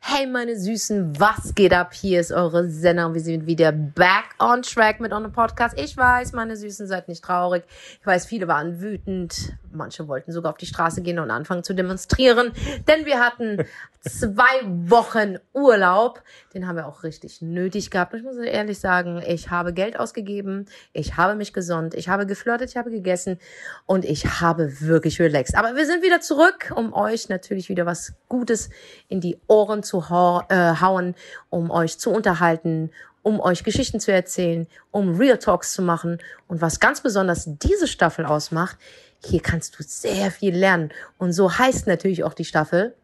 Hey meine Süßen, was geht ab? Hier ist eure Senna und wir sind wieder back on track mit unserem Podcast. Ich weiß, meine Süßen, seid nicht traurig. Ich weiß, viele waren wütend. Manche wollten sogar auf die Straße gehen und anfangen zu demonstrieren, denn wir hatten zwei Wochen Urlaub. Den haben wir auch richtig nötig gehabt. Und ich muss ehrlich sagen, ich habe Geld ausgegeben, ich habe mich gesund, ich habe geflirtet, ich habe gegessen und ich habe wirklich relaxed. Aber wir sind wieder zurück, um euch natürlich wieder was Gutes in die Ohren zu äh, hauen, um euch zu unterhalten, um euch Geschichten zu erzählen, um Real Talks zu machen. Und was ganz besonders diese Staffel ausmacht, hier kannst du sehr viel lernen. Und so heißt natürlich auch die Staffel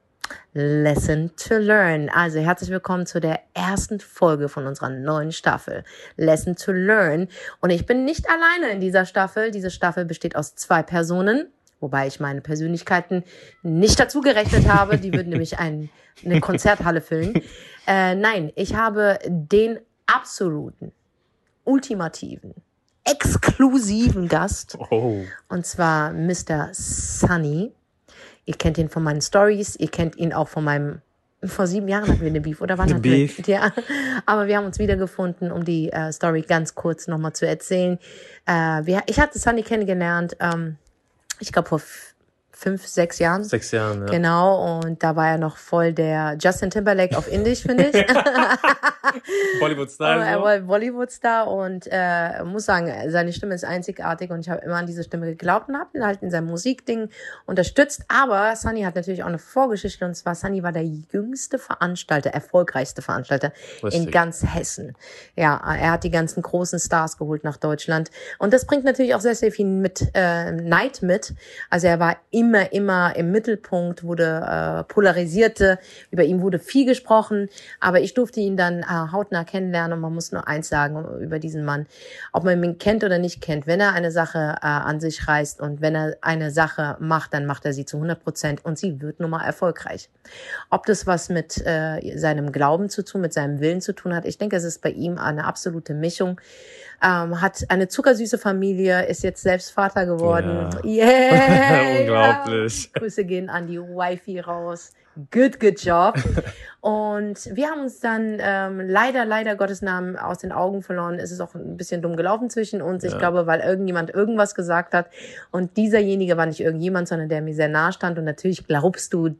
Lesson to Learn. Also herzlich willkommen zu der ersten Folge von unserer neuen Staffel Lesson to Learn. Und ich bin nicht alleine in dieser Staffel. Diese Staffel besteht aus zwei Personen wobei ich meine Persönlichkeiten nicht dazu gerechnet habe. Die würden nämlich ein, eine Konzerthalle füllen. Äh, nein, ich habe den absoluten, ultimativen, exklusiven Gast. Oh. Und zwar Mr. Sunny. Ihr kennt ihn von meinen Stories, ihr kennt ihn auch von meinem vor sieben Jahren hatten wir eine Beef, oder wann hatten Beef. wir? Ja, aber wir haben uns wiedergefunden, um die äh, Story ganz kurz nochmal zu erzählen. Äh, wir, ich hatte Sunny kennengelernt, ähm, ich glaube vor fünf, sechs Jahren. Sechs Jahren, ja. Genau, und da war er noch voll der Justin Timberlake auf Indisch, finde ich. Bollywood-Star. er war Bollywood-Star und äh, muss sagen, seine Stimme ist einzigartig und ich habe immer an diese Stimme geglaubt und habe ihn halt in seinem Musikding unterstützt. Aber Sunny hat natürlich auch eine Vorgeschichte und zwar Sunny war der jüngste Veranstalter, erfolgreichste Veranstalter Richtig. in ganz Hessen. Ja, er hat die ganzen großen Stars geholt nach Deutschland und das bringt natürlich auch sehr, sehr viel mit äh, Neid mit. Also er war immer, immer im Mittelpunkt, wurde äh, polarisierte, über ihn wurde viel gesprochen, aber ich durfte ihn dann äh, hautnah kennenlernen und man muss nur eins sagen über diesen Mann. Ob man ihn kennt oder nicht kennt, wenn er eine Sache äh, an sich reißt und wenn er eine Sache macht, dann macht er sie zu 100 Prozent und sie wird nun mal erfolgreich. Ob das was mit äh, seinem Glauben zu tun, mit seinem Willen zu tun hat, ich denke, es ist bei ihm eine absolute Mischung ähm, hat eine zuckersüße Familie, ist jetzt selbst Vater geworden. Ja. Yeah! Unglaublich. Grüße gehen an die Wifi raus. Good, good job. Und wir haben uns dann ähm, leider, leider Gottes Namen aus den Augen verloren. Es ist auch ein bisschen dumm gelaufen zwischen uns. Ja. Ich glaube, weil irgendjemand irgendwas gesagt hat. Und dieserjenige war nicht irgendjemand, sondern der mir sehr nahe stand. Und natürlich glaubst du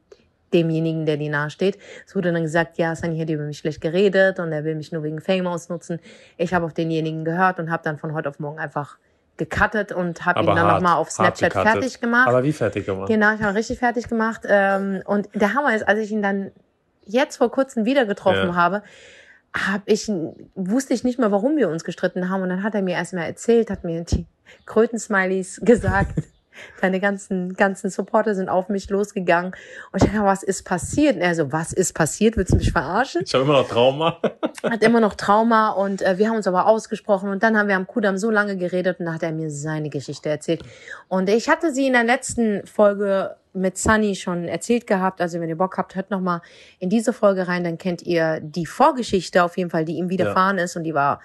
demjenigen, der dir nahe steht. Es wurde dann gesagt, ja, Sunny hat über mich schlecht geredet und er will mich nur wegen Fame ausnutzen. Ich habe auf denjenigen gehört und habe dann von heute auf morgen einfach gecuttet und habe ihn dann nochmal auf Snapchat fertig gemacht. Aber wie fertig gemacht? Genau, ich habe richtig fertig gemacht. Ähm, und der Hammer ist, als ich ihn dann jetzt vor kurzem wieder getroffen ja. habe, hab ich, wusste ich nicht mehr, warum wir uns gestritten haben. Und dann hat er mir erstmal erzählt, hat mir die Krötensmileys gesagt. Deine ganzen, ganzen Supporter sind auf mich losgegangen. Und ich dachte, was ist passiert? Und er so, was ist passiert? Willst du mich verarschen? Ich habe immer noch Trauma. Hat immer noch Trauma und äh, wir haben uns aber ausgesprochen und dann haben wir am Kudam so lange geredet und da hat er mir seine Geschichte erzählt. Und ich hatte sie in der letzten Folge mit Sunny schon erzählt gehabt. Also wenn ihr Bock habt, hört noch mal in diese Folge rein, dann kennt ihr die Vorgeschichte auf jeden Fall, die ihm widerfahren ja. ist und die war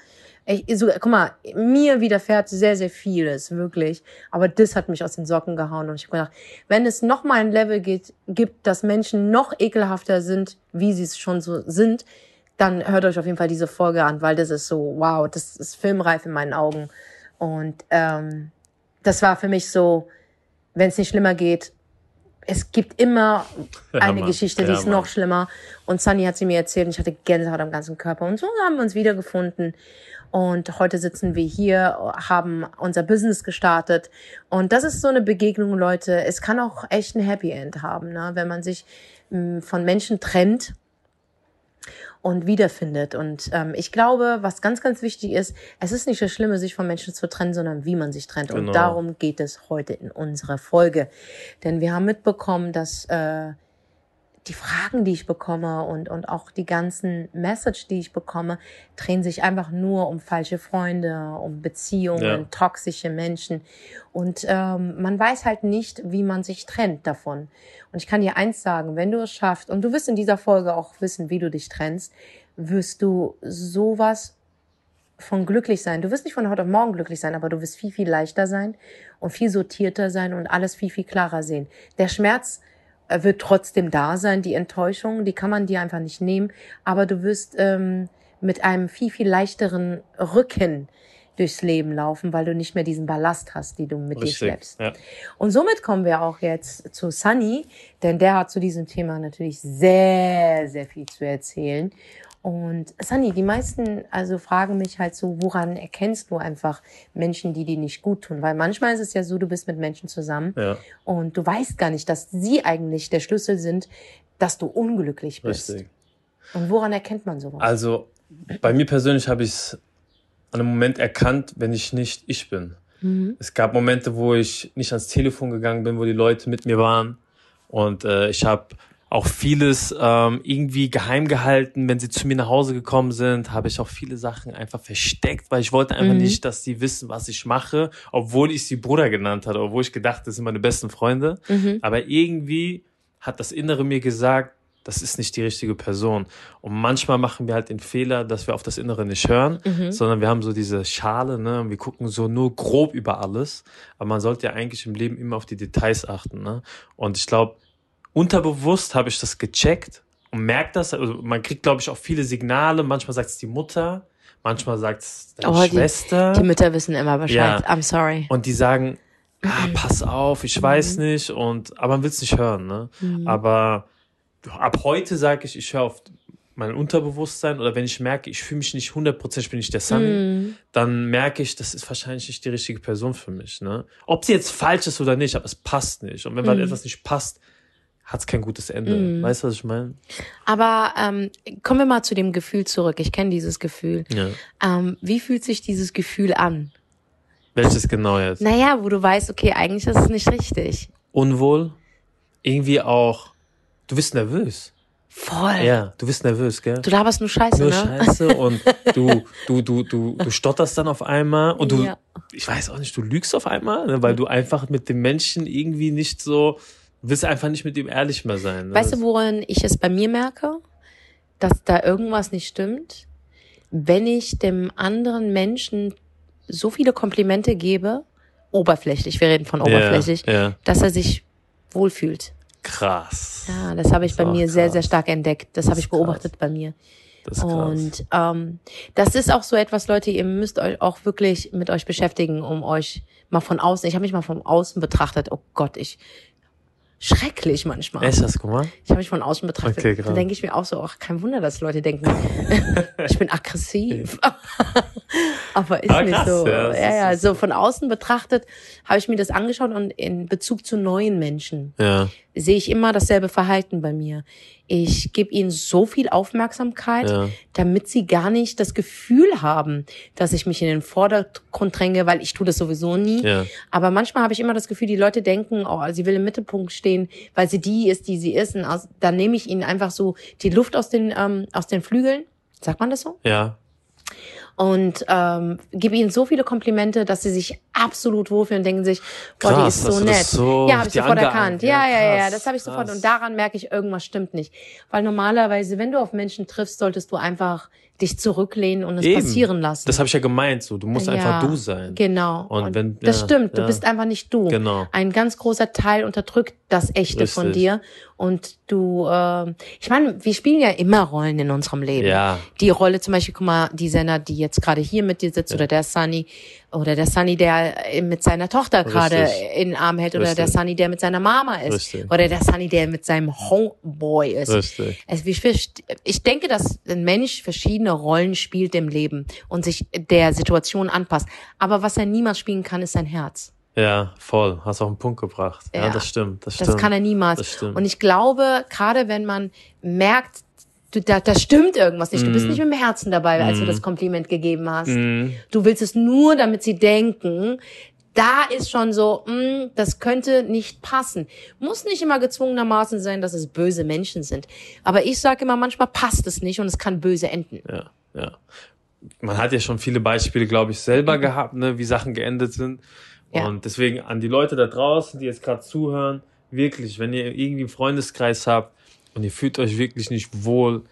ich, so, guck mal, mir widerfährt sehr, sehr vieles, wirklich. Aber das hat mich aus den Socken gehauen. Und ich habe gedacht, wenn es noch mal ein Level geht, gibt, dass Menschen noch ekelhafter sind, wie sie es schon so sind, dann hört euch auf jeden Fall diese Folge an, weil das ist so, wow, das ist filmreif in meinen Augen. Und ähm, das war für mich so, wenn es nicht schlimmer geht, es gibt immer eine ja, Geschichte, die ja, ist noch schlimmer. Und Sunny hat sie mir erzählt und ich hatte Gänsehaut am ganzen Körper. Und so haben wir uns wiedergefunden. Und heute sitzen wir hier, haben unser Business gestartet. Und das ist so eine Begegnung, Leute. Es kann auch echt ein Happy End haben, ne? wenn man sich mh, mm, von Menschen trennt und wiederfindet. Und ähm, ich glaube, was ganz, ganz wichtig ist, es ist nicht das Schlimme, sich von Menschen zu trennen, sondern wie man sich trennt. Genau. Und darum geht es heute in unserer Folge. Denn wir haben mitbekommen, dass äh, die Fragen, die ich bekomme und, und auch die ganzen Message, die ich bekomme, drehen sich einfach nur um falsche Freunde, um Beziehungen, ja. toxische Menschen. Und ähm, man weiß halt nicht, wie man sich trennt davon. Und ich kann dir eins sagen, wenn du es schaffst, und du wirst in dieser Folge auch wissen, wie du dich trennst, wirst du sowas von glücklich sein. Du wirst nicht von heute auf morgen glücklich sein, aber du wirst viel, viel leichter sein und viel sortierter sein und alles viel, viel klarer sehen. Der Schmerz wird trotzdem da sein, die Enttäuschung, die kann man dir einfach nicht nehmen, aber du wirst ähm, mit einem viel, viel leichteren Rücken durchs Leben laufen, weil du nicht mehr diesen Ballast hast, die du mit Richtig, dir schleppst. ja. Und somit kommen wir auch jetzt zu Sunny, denn der hat zu diesem Thema natürlich sehr, sehr viel zu erzählen. Und Sunny, die meisten also fragen mich halt so, woran erkennst du einfach Menschen, die dir nicht gut tun? Weil manchmal ist es ja so, du bist mit Menschen zusammen Ja, und du weißt gar nicht, dass sie eigentlich der Schlüssel sind, dass du unglücklich bist. richtig. Und woran erkennt man sowas? Also bei mir persönlich habe ich es an einem Moment erkannt, wenn ich nicht ich bin. Mhm. Es gab Momente, wo ich nicht ans Telefon gegangen bin, wo die Leute mit mir waren. Und äh, ich habe auch vieles ähm, irgendwie geheim gehalten. Wenn sie zu mir nach Hause gekommen sind, habe ich auch viele Sachen einfach versteckt, weil ich wollte einfach Mhm. nicht, dass sie wissen, was ich mache, obwohl ich sie Bruder genannt hatte, obwohl ich gedacht, das sind meine besten Freunde. Mhm. Aber irgendwie hat das Innere mir gesagt, das ist nicht die richtige Person. Und manchmal machen wir halt den Fehler, dass wir auf das Innere nicht hören, Mhm. sondern wir haben so diese Schale, ne? und Wir gucken so nur grob über alles. Aber man sollte ja eigentlich im Leben immer auf die Details achten, ne? Und ich glaube, unterbewusst habe ich das gecheckt und merkt das. Also man kriegt, glaube ich, auch viele Signale. Manchmal sagt es die Mutter, manchmal sagt es deine Oh, die- Schwester. Die Mütter wissen immer Bescheid. Ja. I'm sorry. Und die sagen, ah, pass auf, ich weiß nicht. Und aber man will es nicht hören, ne? Aber ab heute sage ich, ich höre auf mein Unterbewusstsein oder wenn ich merke, ich fühle mich nicht 100%, ich bin nicht der Sunny, Mhm. dann merke ich, das ist wahrscheinlich nicht die richtige Person für mich. Ne? Ob sie jetzt falsch ist oder nicht, aber es passt nicht. Und wenn Mhm. mal etwas nicht passt, hat es kein gutes Ende. Weißt du, was ich meine? Aber ähm, kommen wir mal zu dem Gefühl zurück. Ich kenne dieses Gefühl. Ja. Ähm, wie fühlt sich dieses Gefühl an? Welches genau jetzt? Naja, wo du weißt, okay, eigentlich ist es nicht richtig. Unwohl? Irgendwie auch, du bist nervös. Voll. Ja, du bist nervös, gell? Du laberst nur Scheiße, Nur ne? Scheiße und du, du, du, du, du stotterst dann auf einmal und du, Ja. ich weiß auch nicht, du lügst auf einmal, ne, weil du einfach mit dem Menschen irgendwie nicht so, willst einfach nicht mit ihm ehrlich mehr sein. Ne? Weißt du, woran ich es bei mir merke? Dass da irgendwas nicht stimmt? Wenn ich dem anderen Menschen so viele Komplimente gebe, oberflächlich, wir reden von oberflächlich, Ja, ja. dass er sich wohlfühlt. Krass. Ja, das habe ich ist bei mir sehr, sehr krass. stark entdeckt. Das, Das habe ich ist krass. beobachtet bei mir. Das krass. Und ähm, das ist auch so etwas, Leute, ihr müsst euch auch wirklich mit euch beschäftigen, um euch mal von außen, ich habe mich mal von außen betrachtet, oh Gott, ich schrecklich manchmal. Echt, hast du gemacht? Ich habe mich von außen betrachtet. Okay, Dann denke ich mir auch so, ach, kein Wunder, dass Leute denken, ich bin aggressiv. Aber ist Ah, nicht krass, so. ja, Ja, das ja, ist- so von außen betrachtet habe ich mir das angeschaut und in Bezug zu neuen Menschen Ja, sehe ich immer dasselbe Verhalten bei mir. Ich gebe ihnen so viel Aufmerksamkeit, Ja. damit sie gar nicht das Gefühl haben, dass ich mich in den Vordergrund dränge, weil ich tue das sowieso nie. Ja. Aber manchmal habe ich immer das Gefühl, die Leute denken, oh, sie will im Mittelpunkt stehen, weil sie die ist, die sie ist. Und aus, dann nehme ich ihnen einfach so die Luft aus den, ähm, aus den Flügeln. Sagt man das so? ja. und ähm, gebe ihnen so viele Komplimente, dass sie sich absolut wohlfühlen und denken sich, boah, die Krass, ist hast so nett. so ja, habe ich sofort erkannt. Ja, Ja, ja, ja, das habe ich sofort. krass. Und daran merke ich, irgendwas stimmt nicht. Weil normalerweise, wenn du auf Menschen triffst, solltest du einfach dich zurücklehnen und es Eben. passieren lassen. Das habe ich ja gemeint, so. Du musst einfach Ja, du sein. Genau. Und wenn- das ja, stimmt, du ja. bist einfach nicht du. Genau. Ein ganz großer Teil unterdrückt das Echte von Richtig. dir. Und du, äh, ich meine, wir spielen ja immer Rollen in unserem Leben. Ja. Die Rolle zum Beispiel, guck mal, die Senna, die jetzt gerade hier mit dir sitzt, oder der Sunny, oder der Sunny, der mit seiner Tochter gerade in den Arm hält, oder Richtig. der Sunny, der mit seiner Mama ist, Richtig. oder der Sunny, der mit seinem Homeboy ist. Richtig. Also ich denke, dass ein Mensch verschiedene Rollen spielt im Leben und sich der Situation anpasst. Aber was er niemals spielen kann, ist sein Herz. Ja, voll. Hast auch einen Punkt gebracht. Ja, Ja. das stimmt. Das, Das stimmt. kann er niemals. Das. Und ich glaube, gerade wenn man merkt, du, da, da stimmt irgendwas nicht, du bist nicht mit dem Herzen dabei, als du das Kompliment gegeben hast. Mhm. Du willst es nur, damit sie denken, da ist schon so, mh, das könnte nicht passen. Muss nicht immer gezwungenermaßen sein, dass es böse Menschen sind. Aber ich sage immer, manchmal passt es nicht und es kann böse enden. Ja, ja. Man hat ja schon viele Beispiele, glaube ich, selber gehabt, ne, wie Sachen geendet sind. Ja. Und deswegen an die Leute da draußen, die jetzt gerade zuhören, wirklich, wenn ihr irgendwie einen Freundeskreis habt und ihr fühlt euch wirklich nicht wohl,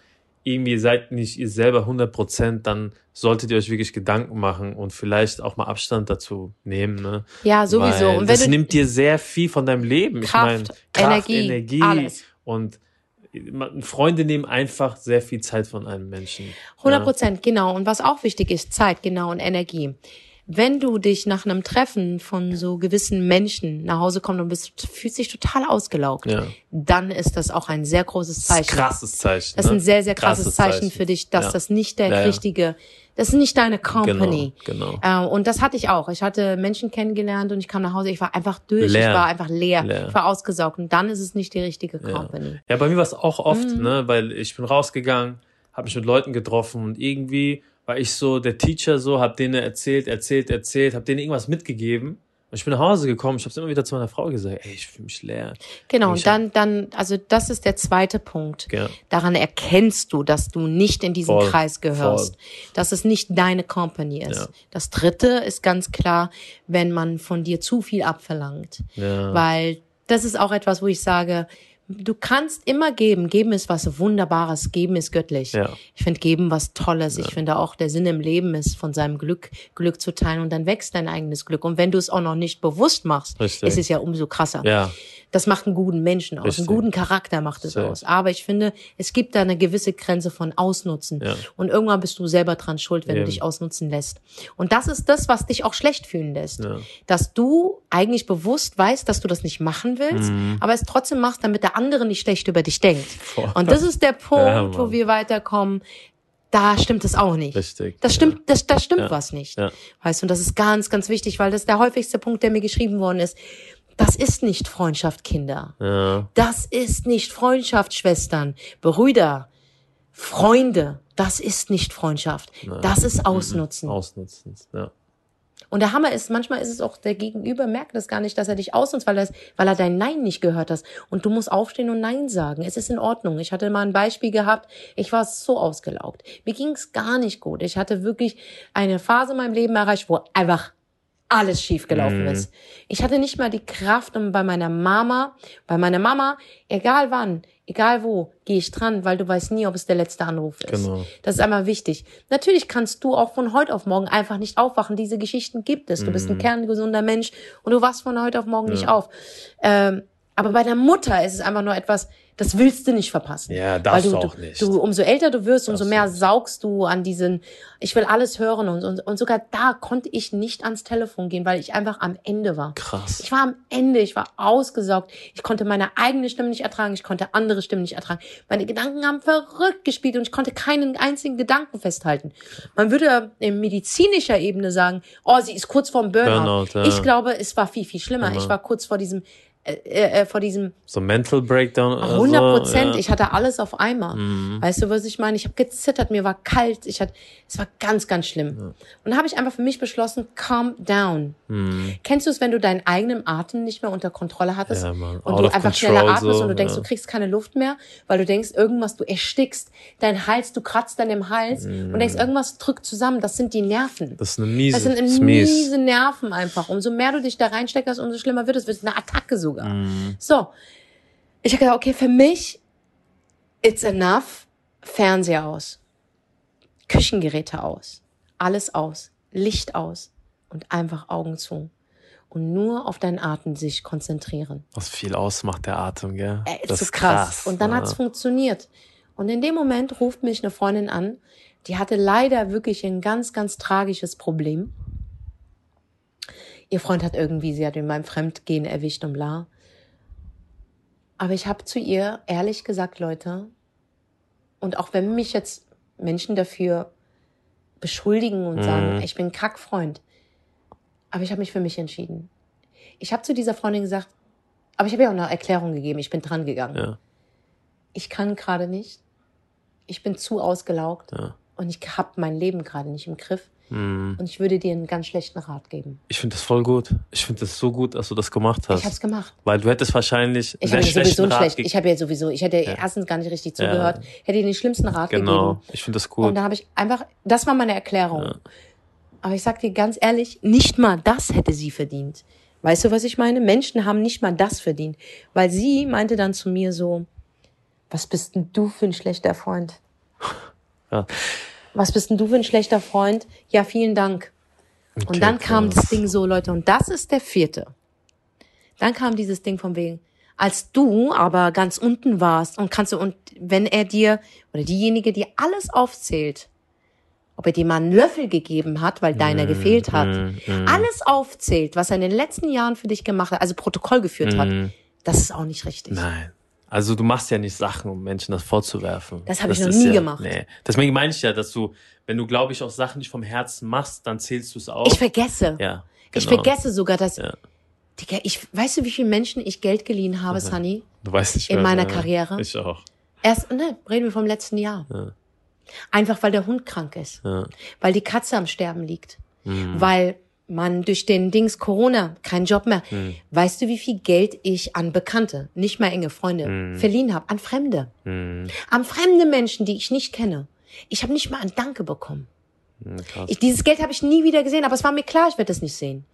irgendwie ihr seid nicht ihr selber 100 Prozent, dann solltet ihr euch wirklich Gedanken machen und vielleicht auch mal Abstand dazu nehmen. Ne? Ja, sowieso. Weil Und wenn das du- nimmt dir sehr viel von deinem Leben. Kraft, ich meine, Kraft, Energie, Energie alles. und Freunde nehmen einfach sehr viel Zeit von einem Menschen. 100 Prozent, genau. Und was auch wichtig ist, Zeit, genau, und Energie. Wenn du dich nach einem Treffen von so gewissen Menschen nach Hause kommst und bist, fühlst dich total ausgelaugt, Ja. dann ist das auch ein sehr großes Das ist ein Zeichen. krasses Zeichen. Das ist ne? ein sehr, sehr krasses, Zeichen, Zeichen. für dich, dass Ja. das nicht der Ja, richtige, das ist nicht deine Company. Genau, genau. Und das hatte ich auch. Ich hatte Menschen kennengelernt und ich kam nach Hause, ich war einfach durch, Leer. ich war einfach leer, Leer. ich war ausgesaugt und dann ist es nicht die richtige Company. Ja, bei mir war es auch oft, Mhm. ne, weil ich bin rausgegangen, habe mich mit Leuten getroffen und irgendwie war ich so der Teacher so, hab denen erzählt, erzählt, erzählt, hab denen irgendwas mitgegeben. Und ich bin nach Hause gekommen, ich habe immer wieder zu meiner Frau gesagt, ey, ich fühle mich leer. Genau, und dann, dann, also das ist der zweite Punkt. Ja. Daran erkennst du, dass du nicht in diesen Voll, Kreis gehörst, dass es nicht deine Company ist. Ja. Das dritte ist ganz klar, wenn man von dir zu viel abverlangt. Ja. Weil das ist auch etwas, wo ich sage, du kannst immer geben. Geben ist was Wunderbares. Geben ist göttlich. Ja. Ich finde Geben was Tolles. Ich finde auch, der Sinn im Leben ist, von seinem Glück Glück zu teilen und dann wächst dein eigenes Glück. Und wenn du es auch noch nicht bewusst machst, Richtig. ist es ja umso krasser. Ja, Das macht einen guten Menschen aus, Richtig. einen guten Charakter macht es Safe. aus. Aber ich finde, es gibt da eine gewisse Grenze von Ausnutzen. Ja. Und irgendwann bist du selber dran schuld, wenn Eben. du dich ausnutzen lässt. Und das ist das, was dich auch schlecht fühlen lässt. Ja. Dass du eigentlich bewusst weißt, dass du das nicht machen willst, Mhm. aber es trotzdem machst, damit der andere nicht schlecht über dich denkt. Voll. Und das ist der Punkt, Ja, wo wir weiterkommen. Da stimmt es auch nicht. richtig. Das stimmt, das, das stimmt Ja. was nicht. Ja. Weißt du, und das ist ganz, ganz wichtig, weil das ist der häufigste Punkt, der mir geschrieben worden ist. Das ist nicht Freundschaft, Kinder. Ja. Das ist nicht Freundschaft, Schwestern, Brüder, Freunde. Das ist nicht Freundschaft. Das ist Ausnutzen. Ausnutzen. Ja. Und der Hammer ist, manchmal ist es auch, der Gegenüber merkt das gar nicht, dass er dich ausnutzt, weil, das, weil er dein Nein nicht gehört hast. Und du musst aufstehen und Nein sagen. Es ist in Ordnung. Ich hatte mal ein Beispiel gehabt, ich war so ausgelaugt. Mir ging es gar nicht gut. Ich hatte wirklich eine Phase in meinem Leben erreicht, wo einfach alles schief gelaufen ist. Ich hatte nicht mal die Kraft, um bei meiner Mama, bei meiner Mama, egal wann, egal wo, gehe ich dran, weil du weißt nie, ob es der letzte Anruf ist. Genau. Das ist einmal wichtig. Natürlich kannst du auch von heute auf morgen einfach nicht aufwachen. Diese Geschichten gibt es. Du bist ein kerngesunder Mensch und du wachst von heute auf morgen nicht auf. Ähm, aber bei der Mutter ist es einfach nur etwas, das willst du nicht verpassen. Ja, darfst du auch nicht. Du, umso älter du wirst, umso Darfst mehr du saugst du an diesen, ich will alles hören und, und, und sogar da konnte ich nicht ans Telefon gehen, weil ich einfach am Ende war. Krass. Ich war am Ende, ich war ausgesaugt. Ich konnte meine eigene Stimme nicht ertragen, ich konnte andere Stimmen nicht ertragen. Meine Gedanken haben verrückt gespielt und ich konnte keinen einzigen Gedanken festhalten. Man würde in medizinischer Ebene sagen, oh, sie ist kurz vorm Burnout. Burnout, ja. Ich glaube, es war viel, viel schlimmer. Genau. Ich war kurz vor diesem, äh, äh, vor diesem So Mental Breakdown. oder 100 Prozent. So, ja. Ich hatte alles auf einmal. Weißt du, was ich meine? Ich habe gezittert, mir war kalt. Ich hatte, es war ganz, ganz schlimm. Und dann habe ich einfach für mich beschlossen, calm down. Mhm. Kennst du es, wenn du deinen eigenen Atem nicht mehr unter Kontrolle hattest Ja, und Out du einfach schneller atmest so, und du denkst, ja. du kriegst keine Luft mehr, weil du denkst, irgendwas, du erstickst, dein Hals, du kratzt an dem Hals und denkst, irgendwas drückt zusammen. Das sind die Nerven. Das ist eine miese. Das sind mies. miese Nerven einfach. Umso mehr du dich da reinsteckst, umso schlimmer wird es. Wird eine Attacke sogar. Mhm. So. Ich habe gedacht, okay, für mich, it's enough. Fernseher aus. Küchengeräte aus. Alles aus. Licht aus. Und einfach Augen zu. Und nur auf deinen Atem sich konzentrieren. Was viel ausmacht, der Atem, gell? Ey, ist das so krass. Und dann ja. hat's funktioniert. Und in dem Moment ruft mich eine Freundin an, die hatte leider wirklich ein ganz, ganz tragisches Problem. Ihr Freund hat irgendwie, sie hat ihn beim Fremdgehen erwischt und bla. Aber ich habe zu ihr ehrlich gesagt, Leute, und auch wenn mich jetzt Menschen dafür beschuldigen und sagen, Mhm. ich bin Kackfreund, aber ich habe mich für mich entschieden. Ich habe zu dieser Freundin gesagt, aber ich habe ihr auch eine Erklärung gegeben, ich bin dran gegangen. Ja, Ich kann gerade nicht. Ich bin zu ausgelaugt ja. Und ich habe mein Leben gerade nicht im Griff. Mhm. Und ich würde dir einen ganz schlechten Rat geben. Ich finde das voll gut. Ich finde das so gut, dass du das gemacht hast. Ich habe es gemacht. Weil du hättest wahrscheinlich Ich sehr habe ihr sowieso schlechten Rat schlecht. Ich habe ihr sowieso, ich hätte ihr erstens gar nicht richtig Ja. zugehört, hätte ihr den schlimmsten Rat Genau. gegeben. Ich finde das Und gut. da habe ich einfach, das war meine Erklärung. Ja. Aber ich sag dir ganz ehrlich, nicht mal das hätte sie verdient. Weißt du, was ich meine? Menschen haben nicht mal das verdient. Weil sie meinte dann zu mir so, was bist denn du für ein schlechter Freund? Ja. Was bist denn du für ein schlechter Freund? Ja, vielen Dank. Okay, Und dann kam krass. das Ding so, Leute, und das ist der vierte. Dann kam dieses Ding von wegen, als du aber ganz unten warst und kannst du, und wenn er dir, oder diejenige, die alles aufzählt, ob er dir mal einen Löffel gegeben hat, weil deiner gefehlt hat, mm, mm. alles aufzählt, was er in den letzten Jahren für dich gemacht hat, also Protokoll geführt hat, Mm. das ist auch nicht richtig. Nein. Also du machst ja nicht Sachen, um Menschen das vorzuwerfen. Das habe ich noch nie ja, gemacht. Nee. Deswegen meine ich ja, dass du, wenn du, glaube ich, auch Sachen nicht vom Herzen machst, dann zählst du es auf. Ich vergesse. ja, Ich genau. vergesse sogar, dass, Ja. Digga, ich, weißt du, wie viele Menschen ich Geld geliehen habe, Sunny? Du weißt nicht in meiner ja, Karriere? Ich auch. Erst, ne, reden wir vom letzten Jahr. Ja. Einfach weil der Hund krank ist. Ja. Weil die Katze am Sterben liegt. Mhm. Weil man durch den Dings Corona keinen Job mehr. Mhm. Weißt du, wie viel Geld ich an Bekannte, nicht mal enge Freunde, Mhm. verliehen habe? An Fremde. Mhm. An fremde Menschen, die ich nicht kenne. Ich habe nicht mal ein Danke bekommen. Krass. Ich, dieses Geld habe ich nie wieder gesehen, aber es war mir klar, ich werde es nicht sehen.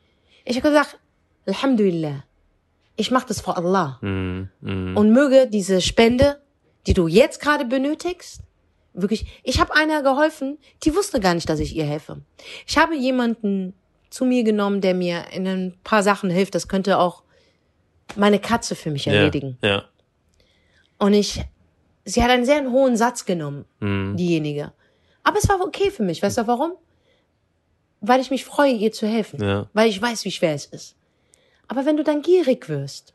Ich habe gesagt, Alhamdulillah, ich mache das vor Allah. Mhm. Mhm. Und möge diese Spende, die du jetzt gerade benötigst, wirklich, ich habe einer geholfen, die wusste gar nicht, dass ich ihr helfe. Ich habe jemanden zu mir genommen, der mir in ein paar Sachen hilft. Das könnte auch meine Katze für mich erledigen. Ja. ja. Und ich, sie hat einen sehr hohen Satz genommen, Mhm. diejenige. Aber es war okay für mich. Weißt du warum? Weil ich mich freue, ihr zu helfen. Ja. Weil ich weiß, wie schwer es ist. Aber wenn du dann gierig wirst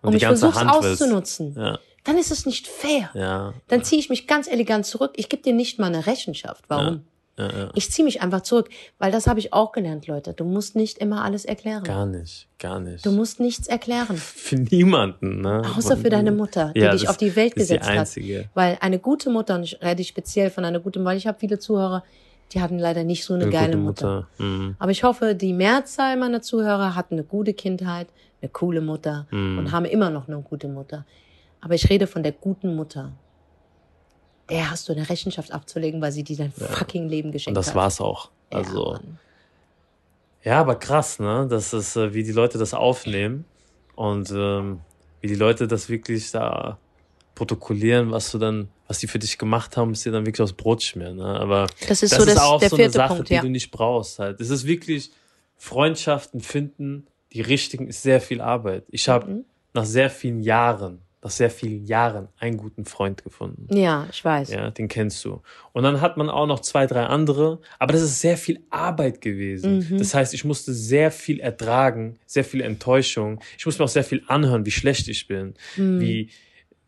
und, die mich versuchst Hand auszunutzen, Ja. dann ist es nicht fair. Ja. Dann ziehe ich mich ganz elegant zurück. Ich gebe dir nicht mal eine Rechenschaft. Warum? Ja. ja. Ich ziehe mich einfach zurück, weil das habe ich auch gelernt, Leute. Du musst nicht immer alles erklären. Gar nicht. Gar nicht. Du musst nichts erklären. für niemanden, ne? Außer für deine Mutter, die Ja, dich auf die Welt ist die gesetzt hat. einzige. Weil eine gute Mutter, und ich rede speziell von einer guten, weil ich habe viele Zuhörer, die hatten leider nicht so eine, Eine geile Mutter. Mutter. Mhm. Aber ich hoffe, die Mehrzahl meiner Zuhörer hatten eine gute Kindheit, eine coole Mutter Mhm. und haben immer noch eine gute Mutter. Aber ich rede von der guten Mutter. Der hast du eine Rechenschaft abzulegen, weil sie dir dein fucking Leben Und geschenkt das hat. war's auch. Ja, Also, Mann. ja, aber krass, ne? Das ist, äh, wie die Leute das aufnehmen und ähm, wie die Leute das wirklich da protokollieren, was du dann, was die für dich gemacht haben, ist dir dann wirklich aufs Brot schmieren. Ne? Aber Das ist das so ist das, auch so eine Sache, Punkt, die ja. du nicht brauchst halt. Es ist wirklich Freundschaften finden, die richtigen, ist sehr viel Arbeit. Ich habe Mhm. nach sehr vielen Jahren, nach sehr vielen Jahren einen guten Freund gefunden. Ja, ich weiß. Ja, den kennst du. Und dann hat man auch noch zwei, drei andere, aber das ist sehr viel Arbeit gewesen. Mhm. Das heißt, ich musste sehr viel ertragen, sehr viel Enttäuschung. Ich musste mir auch sehr viel anhören, wie schlecht ich bin, Mhm. wie,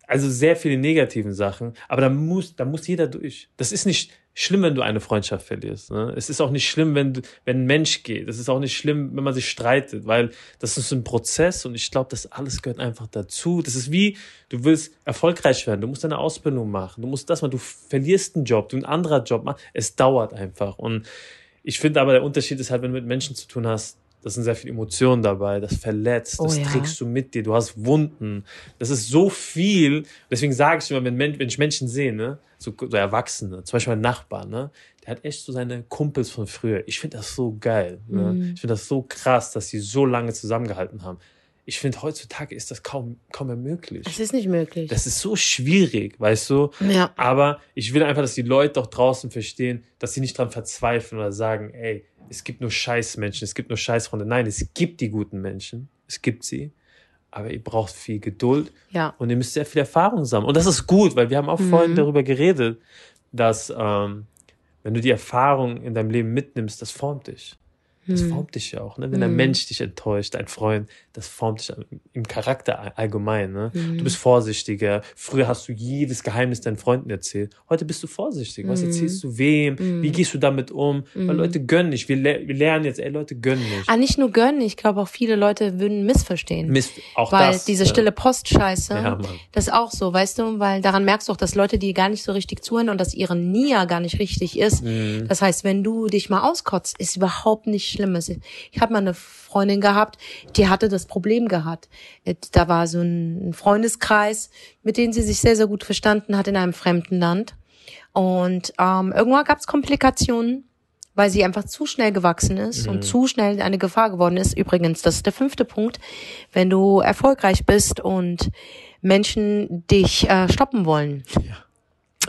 also sehr viele negativen Sachen. Aber da muss, da muss jeder durch. Das ist nicht schlimm, wenn du eine Freundschaft verlierst. Ne? Es ist auch nicht schlimm, wenn, du, wenn ein Mensch geht. Es ist auch nicht schlimm, wenn man sich streitet, weil das ist ein Prozess und ich glaube, das alles gehört einfach dazu. Das ist wie, du willst erfolgreich werden, du musst deine Ausbildung machen, du musst das mal, du verlierst einen Job, du einen anderen Job machst. Es dauert einfach. Und ich finde aber, der Unterschied ist halt, wenn du mit Menschen zu tun hast, das sind sehr viele Emotionen dabei, das verletzt, Oh das ja. trägst du mit dir, du hast Wunden. Das ist so viel. Deswegen sage ich immer, wenn, wenn ich Menschen sehe, ne, so, so Erwachsene, zum Beispiel mein Nachbar, ne, der hat echt so seine Kumpels von früher. Ich finde das so geil. Ne? Mhm. Ich finde das so krass, dass sie so lange zusammengehalten haben. Ich finde, heutzutage ist das kaum, kaum mehr möglich. Es ist nicht möglich. Das ist so schwierig, weißt du? ja. Aber ich will einfach, dass die Leute auch draußen verstehen, dass sie nicht dran verzweifeln oder sagen, ey, es gibt nur Scheißmenschen, es gibt nur Scheißfreunde. Nein, es gibt die guten Menschen. Es gibt sie. Aber ihr braucht viel Geduld ja. und ihr müsst sehr viel Erfahrung sammeln. Und das ist gut, weil wir haben auch Mhm. vorhin darüber geredet, dass ähm, wenn du die Erfahrung in deinem Leben mitnimmst, das formt dich. Das Hm. formt dich ja auch. Ne? Wenn ein Mhm. Mensch dich enttäuscht, ein Freund, das formt dich im Charakter all- allgemein. Ne? Mhm. Du bist vorsichtiger. Früher hast du jedes Geheimnis deinen Freunden erzählt. Heute bist du vorsichtig. Was Mhm. erzählst du wem? Wie gehst du damit um? Weil. Leute gönnen nicht. Wir, le wir lernen jetzt, ey, Leute gönnen nicht. Ah, nicht nur gönnen, ich glaube auch viele Leute würden missverstehen. Mist, auch weil das. diese ja. stille Post-Scheiße, Ja, das ist auch so, weißt du, weil daran merkst du auch, dass Leute, die gar nicht so richtig zuhören und dass ihre Nia gar nicht richtig ist. Das heißt, wenn du dich mal auskotzt, ist überhaupt nicht schlimm. Es ist- Ich habe mal eine Freundin gehabt, die hatte das Problem gehabt. Da war so ein Freundeskreis, mit dem sie sich sehr, sehr gut verstanden hat in einem fremden Land. Und ähm, irgendwann gab es Komplikationen, weil sie einfach zu schnell gewachsen ist Mhm. und zu schnell eine Gefahr geworden ist. Übrigens, das ist der fünfte Punkt. Wenn du erfolgreich bist und Menschen dich äh, stoppen wollen, Ja.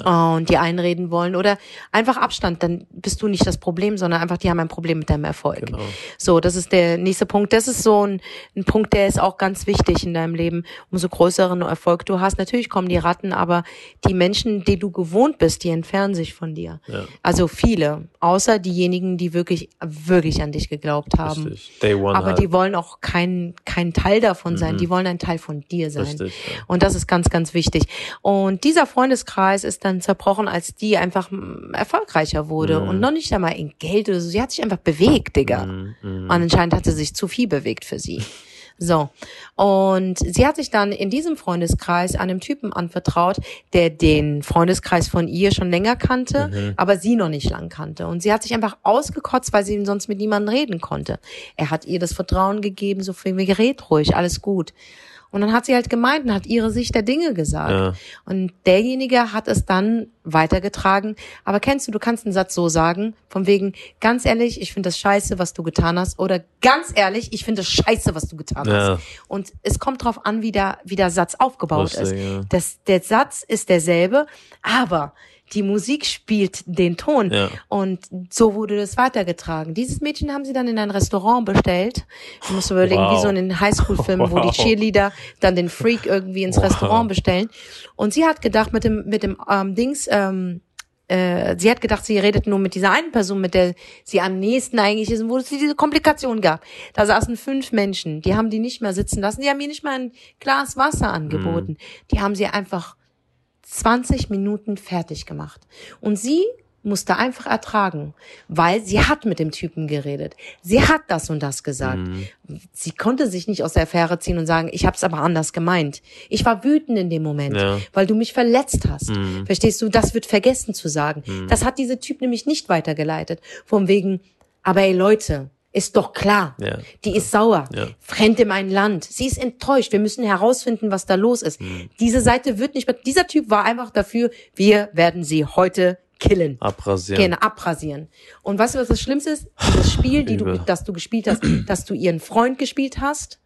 Und die einreden wollen oder einfach Abstand, dann bist du nicht das Problem, sondern einfach die haben ein Problem mit deinem Erfolg. Genau. So, das ist der nächste Punkt. Das ist so ein, ein Punkt, der ist auch ganz wichtig in deinem Leben. Umso größeren Erfolg du hast, natürlich kommen die Ratten, aber die Menschen, die du gewohnt bist, die entfernen sich von dir. Ja. Also viele, außer diejenigen, die wirklich, wirklich an dich geglaubt haben. Richtig. Day one Aber halt. die wollen auch kein, kein Teil davon sein. Die wollen ein Teil von dir sein. Mhm. Richtig, ja. Und das ist ganz, ganz wichtig. Und dieser Freundeskreis ist dann zerbrochen, als die einfach erfolgreicher wurde Mhm. und noch nicht einmal in Geld oder so. Sie hat sich einfach bewegt, Digga. Mhm, Und anscheinend hat sie sich zu viel bewegt für sie. So. Und sie hat sich dann in diesem Freundeskreis einem Typen anvertraut, der den Freundeskreis von ihr schon länger kannte, Mhm. aber sie noch nicht lang kannte. Und sie hat sich einfach ausgekotzt, weil sie sonst mit niemandem reden konnte. Er hat ihr das Vertrauen gegeben, so viel wie red ruhig, alles gut. Und dann hat sie halt gemeint und hat ihre Sicht der Dinge gesagt. Ja. Und derjenige hat es dann weitergetragen. Aber kennst du, du kannst einen Satz so sagen, von wegen, ganz ehrlich, ich finde das scheiße, was du getan hast. Oder ganz ehrlich, ich finde das scheiße, was du getan Ja. hast. Und es kommt drauf an, wie der, wie der Satz aufgebaut Lustig, ist. ja. Das, der Satz ist derselbe, aber die Musik spielt den Ton. Ja. Und so wurde das weitergetragen. Dieses Mädchen haben sie dann in ein Restaurant bestellt. Du musst überlegen, Wow. wie so in den Highschool-Filmen, wo die Wow. Cheerleader dann den Freak irgendwie ins Wow. Restaurant bestellen. Und sie hat gedacht, mit dem, mit dem ähm, Dings, ähm, äh, sie hat gedacht, sie redet nur mit dieser einen Person, mit der sie am nächsten eigentlich ist, wo es diese Komplikation gab. Da saßen fünf Menschen, die haben die nicht mehr sitzen lassen, die haben ihr nicht mal ein Glas Wasser angeboten. Die haben sie einfach 20 Minuten fertig gemacht. Und sie musste einfach ertragen, weil sie hat mit dem Typen geredet. Sie hat das und das gesagt. Mhm. Sie konnte sich nicht aus der Affäre ziehen und sagen, ich habe es aber anders gemeint. Ich war wütend in dem Moment, Ja. weil du mich verletzt hast. Mhm. Verstehst du? Das wird vergessen zu sagen. Das hat diese Typ nämlich nicht weitergeleitet. Von wegen, aber ey Leute, ist doch klar. Ja. Die ist sauer. Ja. Fremd in mein Land. Sie ist enttäuscht. Wir müssen herausfinden, was da los ist. Mhm. Diese Seite wird nicht mehr. Dieser Typ war einfach dafür, wir werden sie heute killen. Abrasieren. Gerne abrasieren. Und weißt du, was das Schlimmste ist? Dieses Spiel, die du, das du gespielt hast, dass du ihren Freund gespielt hast,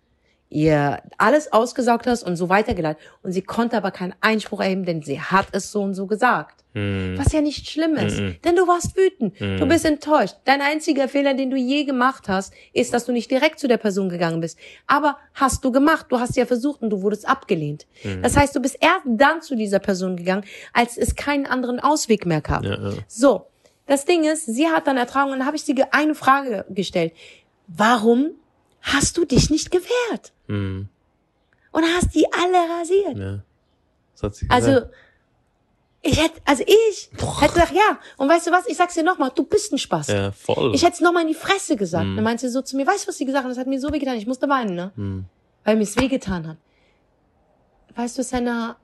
ihr alles ausgesaugt hast und so weitergeleitet. Und sie konnte aber keinen Einspruch erheben, denn sie hat es so und so gesagt. Mhm. Was ja nicht schlimm ist. Denn du warst wütend. Du bist enttäuscht. Dein einziger Fehler, den du je gemacht hast, ist, dass du nicht direkt zu der Person gegangen bist. Aber hast du gemacht. Du hast ja versucht und du wurdest abgelehnt. Das heißt, du bist erst dann zu dieser Person gegangen, als es keinen anderen Ausweg mehr gab. Ja, ja. So. Das Ding ist, sie hat dann ertragen und dann habe ich sie eine Frage gestellt. Warum hast du dich nicht gewehrt? Mhm. Und hast die alle rasiert. ja. Das hat sie Also, gesagt. ich hätte, also ich hätte gesagt, ja. Und weißt du was? Ich sag's dir nochmal, du bist ein Spaß. Ja, voll. Ich hätte es nochmal in die Fresse gesagt. Dann meinte sie so zu mir, weißt du, was sie gesagt hat? Das hat mir so wehgetan. Ich musste weinen, ne? Mhm. Weil mir es wehgetan hat. Weißt du, Senna,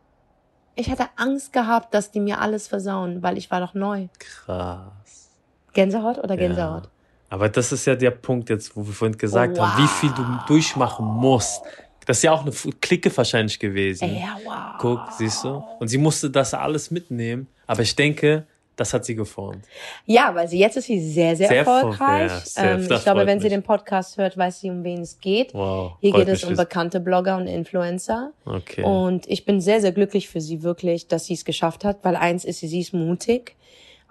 ich hatte Angst gehabt, dass die mir alles versauen, weil ich war doch neu. Krass. Gänsehaut oder Gänsehaut? Ja. Aber das ist ja der Punkt jetzt, wo wir vorhin gesagt Oh, haben, wie viel du durchmachen musst. Das ist ja auch eine Clique wahrscheinlich gewesen. Ja, wow. Guck, siehst du? Und sie musste das alles mitnehmen. Aber ich denke, das hat sie geformt. Ja, weil sie jetzt ist sie sehr, sehr, Sehr erfolgreich. erfolg- ja, ähm, ich glaube, wenn sie mich. den Podcast hört, weiß sie, um wen es geht. Wow. Hier geht es um bekannte Blogger und Influencer. Okay. Und ich bin sehr, sehr glücklich für sie wirklich, dass sie es geschafft hat, weil eins ist sie, sie ist mutig.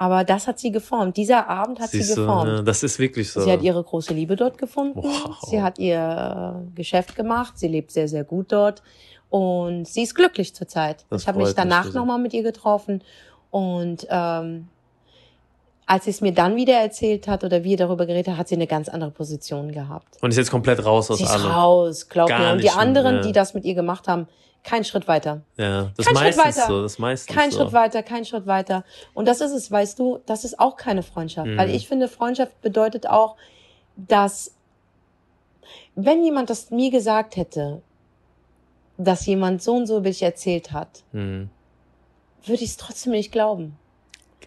Aber das hat sie geformt. Dieser Abend hat Siehst sie du, geformt. ne? das ist wirklich so. Sie hat ihre große Liebe dort gefunden. Wow. Sie hat ihr äh, Geschäft gemacht. Sie lebt sehr, sehr gut dort. Und sie ist glücklich zurzeit. Das ich habe mich danach nochmal mit ihr getroffen. Und ähm, als sie es mir dann wieder erzählt hat oder wir darüber geredet haben, hat sie eine ganz andere Position gehabt. Und ist jetzt komplett raus aus Sie ist allem. raus, glaub Gar mir. Und die mehr, anderen, ja. die das mit ihr gemacht haben, kein Schritt weiter. Ja, das Kein Schritt meistens weiter. so. Das meistens Kein so. Schritt weiter, kein Schritt weiter. Und das ist es, weißt du, das ist auch keine Freundschaft. Mhm. Weil ich finde, Freundschaft bedeutet auch, dass wenn jemand das mir gesagt hätte, dass jemand so und so dich erzählt hat, Hm. würde ich es trotzdem nicht glauben.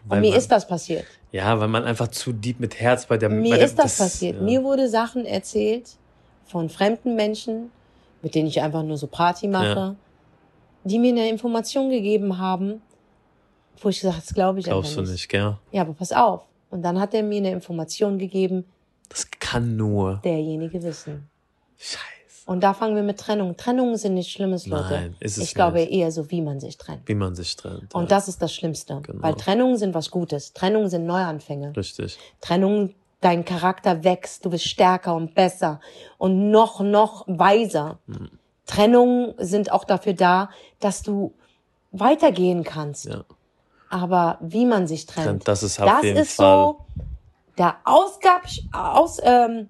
Weil Und mir man, ist das passiert. Ja, weil man einfach zu deep mit Herz bei der bei Mir der, ist das, passiert. ja. Mir wurde Sachen erzählt von fremden Menschen, mit denen ich einfach nur so Party mache, Ja. Die mir eine Information gegeben haben, wo ich gesagt habe, das glaube ich Glaubst einfach du nicht. nicht, gell? Ja, aber pass auf. Und dann hat er mir eine Information gegeben, Das kann nur. derjenige wissen. Scheiße. Und da fangen wir mit Trennung. Trennungen sind nichts Schlimmes, Leute. Nein, ist es ich glaube nicht. eher so, wie man sich trennt. Wie man sich trennt. Und ja. das ist das Schlimmste. Genau. Weil Trennungen sind was Gutes. Trennungen sind Neuanfänge. Richtig. Trennungen, dein Charakter wächst, du bist stärker und besser und noch, noch weiser. Mhm. Trennungen sind auch dafür da, dass du weitergehen kannst. Ja. Aber wie man sich trennt, das ist das ist so der Ausgab, aus, ähm,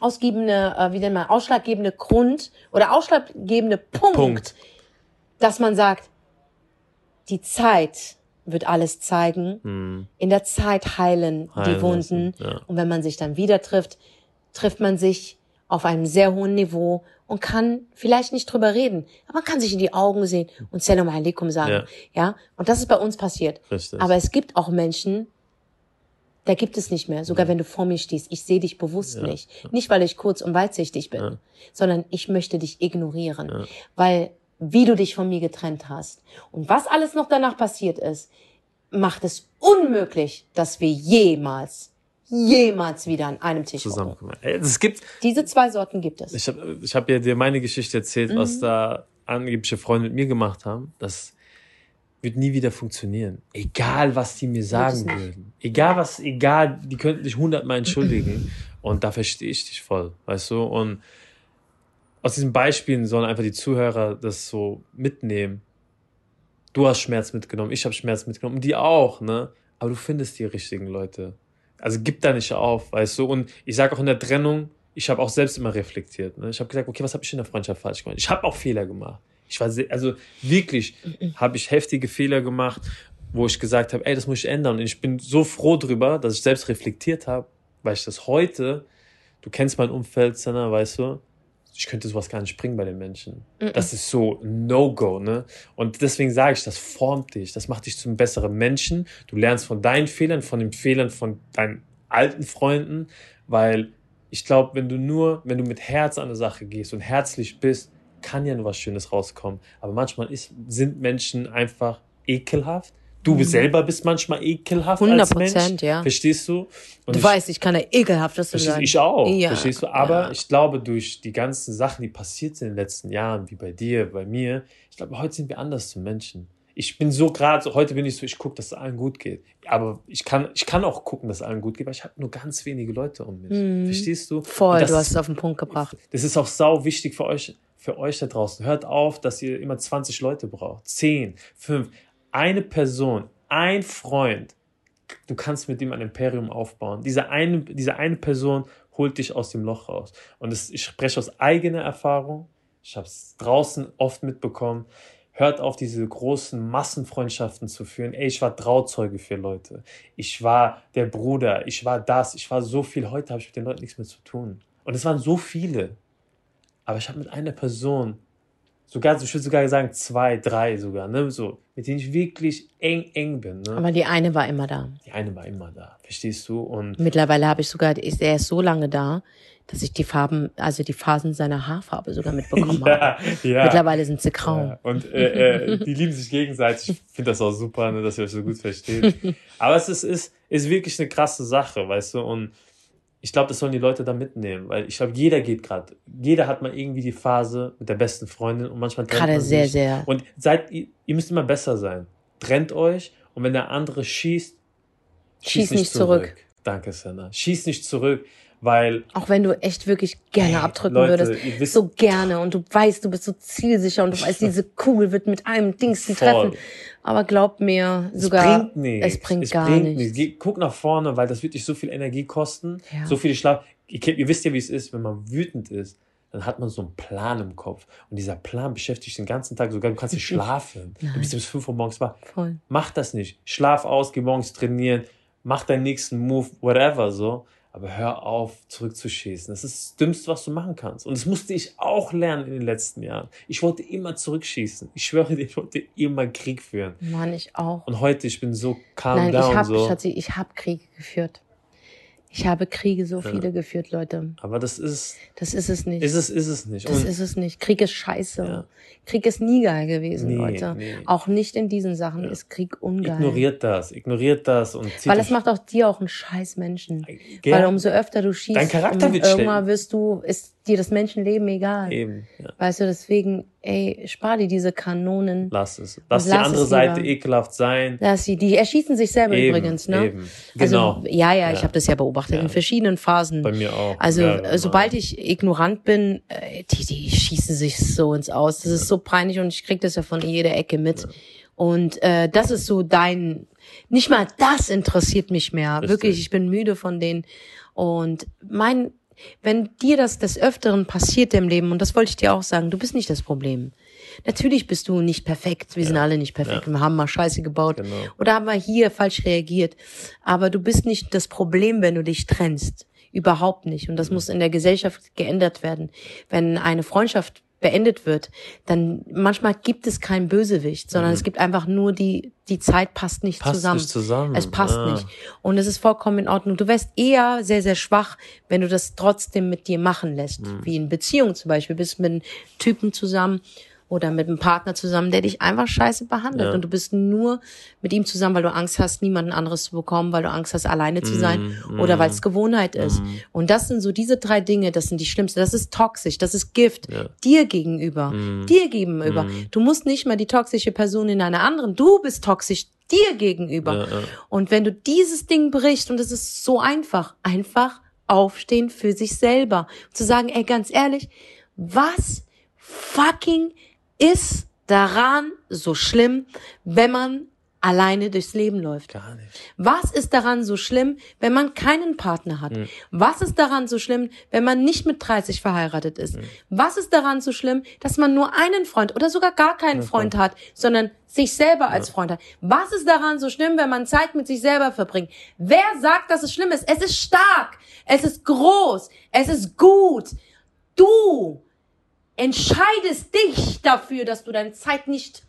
ausgebende, äh, wie nennt man, ausschlaggebende Grund oder ausschlaggebende Punkt, Punkt. dass man sagt, die Zeit wird alles zeigen. Hm. In der Zeit heilen, die Heilen Wunden. lassen, ja. Und wenn man sich dann wieder trifft, trifft man sich auf einem sehr hohen Niveau und kann vielleicht nicht drüber reden, aber man kann sich in die Augen sehen und Salam alaikum sagen. Ja. Ja. Und das ist bei uns passiert. Richtig. Aber es gibt auch Menschen, da gibt es nicht mehr, sogar wenn du vor mir stehst. Ich sehe dich bewusst Ja. nicht. Nicht, weil ich kurz und weitsichtig bin, Ja. sondern ich möchte dich ignorieren. Ja. Weil, wie du dich von mir getrennt hast und was alles noch danach passiert ist, macht es unmöglich, dass wir jemals, jemals wieder an einem Tisch zusammenkommen. Ey, Es gibt, Diese zwei Sorten gibt es. ich habe ich hab ja dir meine Geschichte erzählt, Mhm. was da angebliche Freunde mit mir gemacht haben. Das wird nie wieder funktionieren. Egal, was die mir sagen würden. Egal, was, egal, die könnten dich hundertmal entschuldigen. Und da verstehe ich dich voll, weißt du? Und aus diesen Beispielen sollen einfach die Zuhörer das so mitnehmen. Du hast Schmerz mitgenommen, ich habe Schmerz mitgenommen, und die auch, ne? Aber du findest die richtigen Leute. Also gib da nicht auf, weißt du? Und ich sage auch in der Trennung, ich habe auch selbst immer reflektiert. Ne? Ich habe gesagt, okay, was habe ich in der Freundschaft falsch gemacht? Ich habe auch Fehler gemacht. Ich war sehr, also wirklich habe ich heftige Fehler gemacht, wo ich gesagt habe, ey, das muss ich ändern. Und ich bin so froh drüber, dass ich selbst reflektiert habe, weil ich das heute, du kennst mein Umfeld, Senna, weißt du, ich könnte sowas gar nicht bringen bei den Menschen. Das ist so No-Go, ne? Und deswegen sage ich, das formt dich, das macht dich zu einem besseren Menschen. Du lernst von deinen Fehlern, von den Fehlern von deinen alten Freunden, weil ich glaube, wenn du nur, wenn du mit Herz an eine Sache gehst und herzlich bist, kann ja nur was Schönes rauskommen. Aber manchmal ist, sind Menschen einfach ekelhaft. Du selber bist manchmal ekelhaft als 100%, Mensch. ja. Verstehst du? Und Du ich, weißt, ich kann ja ekelhaftes Verstehst, sein. ich auch, Ja. verstehst du? Aber Ja. ich glaube, durch die ganzen Sachen, die passiert sind in den letzten Jahren, wie bei dir, bei mir, ich glaube, heute sind wir anders zu Menschen. Ich bin so gerade, so, heute bin ich so, ich gucke, dass es allen gut geht. Aber ich kann, ich kann auch gucken, dass es allen gut geht, weil ich habe nur ganz wenige Leute um mich. Verstehst du? Mhm. Voll, du hast ist- es auf den Punkt gebracht. das ist auch sau wichtig für euch, für euch da draußen. Hört auf, dass ihr immer 20 Leute braucht. 10, 5. Eine Person, ein Freund. Du kannst mit ihm ein Imperium aufbauen. Diese eine, diese eine Person holt dich aus dem Loch raus. Und das, ich spreche aus eigener Erfahrung. Ich habe es draußen oft mitbekommen. Hört auf, diese großen Massenfreundschaften zu führen. Ey, ich war Trauzeuge für Leute. Ich war der Bruder. Ich war das. Ich war so viel. Heute habe ich mit den Leuten nichts mehr zu tun. Und es waren so viele. Aber ich habe mit einer Person, sogar, ich würde sogar sagen zwei, drei sogar, ne, so, mit denen ich wirklich eng, eng bin, ne. Aber die eine war immer da. Die eine war immer da, verstehst du? Und Mittlerweile habe ich sogar, ist er ist so lange da, dass ich die Farben, also die Phasen seiner Haarfarbe sogar mitbekommen habe. ja, ja. Mittlerweile sind sie grau. Ja, und äh, äh, die lieben sich gegenseitig. Ich finde das auch super, ne, dass ihr euch so gut versteht. Aber es ist, ist, ist wirklich eine krasse Sache, weißt du? Und ich glaube, das sollen die Leute da mitnehmen, weil ich glaube, jeder geht gerade, jeder hat mal irgendwie die Phase mit der besten Freundin und manchmal trennt Gerade man sehr, sich. sehr. Und seid, ihr, müsst immer besser sein. Trennt euch und wenn der andere schießt, Schieß nicht zurück. Danke, Senna. Schieß nicht zurück, weil Auch wenn du echt wirklich gerne abdrücken Leute, würdest. wisst- so gerne. Und du weißt, du bist so zielsicher und du weißt, diese Kugel wird mit einem Dings treffen. Aber glaub mir, sogar, es bringt nichts. es bringt gar bringt nichts. Geh- Guck nach vorne, weil das wird dich so viel Energie kosten, Ja. so viel Schlaf. Ihr, ihr wisst ja, wie es ist, wenn man wütend ist, dann hat man so einen Plan im Kopf. Und dieser Plan beschäftigt den ganzen Tag, sogar du kannst nicht schlafen. Du bist bis 5 Uhr morgens wach. Voll. Mach das nicht. Schlaf aus, geh morgens trainieren, mach deinen nächsten Move, whatever so. Aber hör auf, zurückzuschießen. Das ist das Dümmste, was du machen kannst. Und das musste ich auch lernen in den letzten Jahren. Ich wollte immer zurückschießen. Ich schwöre dir, ich wollte immer Krieg führen. Mann, ich auch. Und heute, ich bin so calm Nein, ich down. habe so. Schatzi, ich hab Kriege geführt. Ich habe Kriege so viele geführt, Leute. Aber das ist, Das ist es nicht. ist es, ist es nicht. das Und ist es nicht. Krieg ist scheiße. Ja. Krieg ist nie geil gewesen, Nee, Leute. nee. Auch nicht in diesen Sachen ist Krieg ungeil. ignoriert das, ignoriert das und zieht Weil es euch- macht auch dir auch einen scheiß Menschen. Gell? Weil umso öfter du schießt, Dein Charakter um, wird irgendwann wirst du, ist, dir das Menschenleben egal. Eben, ja. Weißt du, deswegen, ey, spar dir diese Kanonen. Lass es. Lass die lass andere es Seite ekelhaft sein. Lass sie, die erschießen sich selber Eben, übrigens, ne? eben. Genau. Also, ja, ja, ich Ja. habe das ja beobachtet Ja. in verschiedenen Phasen. Bei mir auch. Also, Ja, genau. sobald ich ignorant bin, äh, die, die schießen sich so ins Aus. Das ist so peinlich und ich krieg das ja von jeder Ecke mit. Und äh, das ist so dein, nicht mal das interessiert mich mehr. Richtig. Wirklich, ich bin müde von denen. Und mein, wenn dir das des Öfteren passiert im Leben, und das wollte ich dir auch sagen, du bist nicht das Problem. Natürlich bist du nicht perfekt. Wir sind alle nicht perfekt. Wir haben mal Scheiße gebaut. Genau. Oder haben wir hier falsch reagiert. Aber du bist nicht das Problem, wenn du dich trennst. Überhaupt nicht. Und das muss in der Gesellschaft geändert werden. Wenn eine Freundschaft beendet wird, dann manchmal gibt es kein Bösewicht, sondern es gibt einfach nur die, die Zeit passt nicht Mhm. Passt zusammen. nicht zusammen. Es passt Ah. nicht. Und es ist vollkommen in Ordnung. Du wärst eher sehr, sehr schwach, wenn du das trotzdem mit dir machen lässt. Mhm. Wie in Beziehung zum Beispiel. Bist mit einem Typen zusammen oder mit einem Partner zusammen, der dich einfach scheiße behandelt. Ja. Und du bist nur mit ihm zusammen, weil du Angst hast, niemanden anderes zu bekommen, weil du Angst hast, alleine zu sein Mhm. oder weil es Gewohnheit ist. Und das sind so diese drei Dinge, das sind die schlimmsten. Das ist toxisch, das ist Gift. Ja. Dir gegenüber. Dir gegenüber. Du musst nicht mal die toxische Person in einer anderen. Du bist toxisch dir gegenüber. Ja. Und wenn du dieses Ding brichst, und es ist so einfach, einfach aufstehen für sich selber. Zu sagen, ey, ganz ehrlich, was fucking ist daran so schlimm, wenn man alleine durchs Leben läuft? Gar nicht. Was ist daran so schlimm, wenn man keinen Partner hat? Was ist daran so schlimm, wenn man nicht mit 30 verheiratet ist? Was ist daran so schlimm, dass man nur einen Freund oder sogar gar keinen Freund hat, sondern sich selber als Freund hat? Was ist daran so schlimm, wenn man Zeit mit sich selber verbringt? Wer sagt, dass es schlimm ist? Es ist stark, es ist groß, es ist gut. Du entscheidest dich dafür, dass du deine Zeit nicht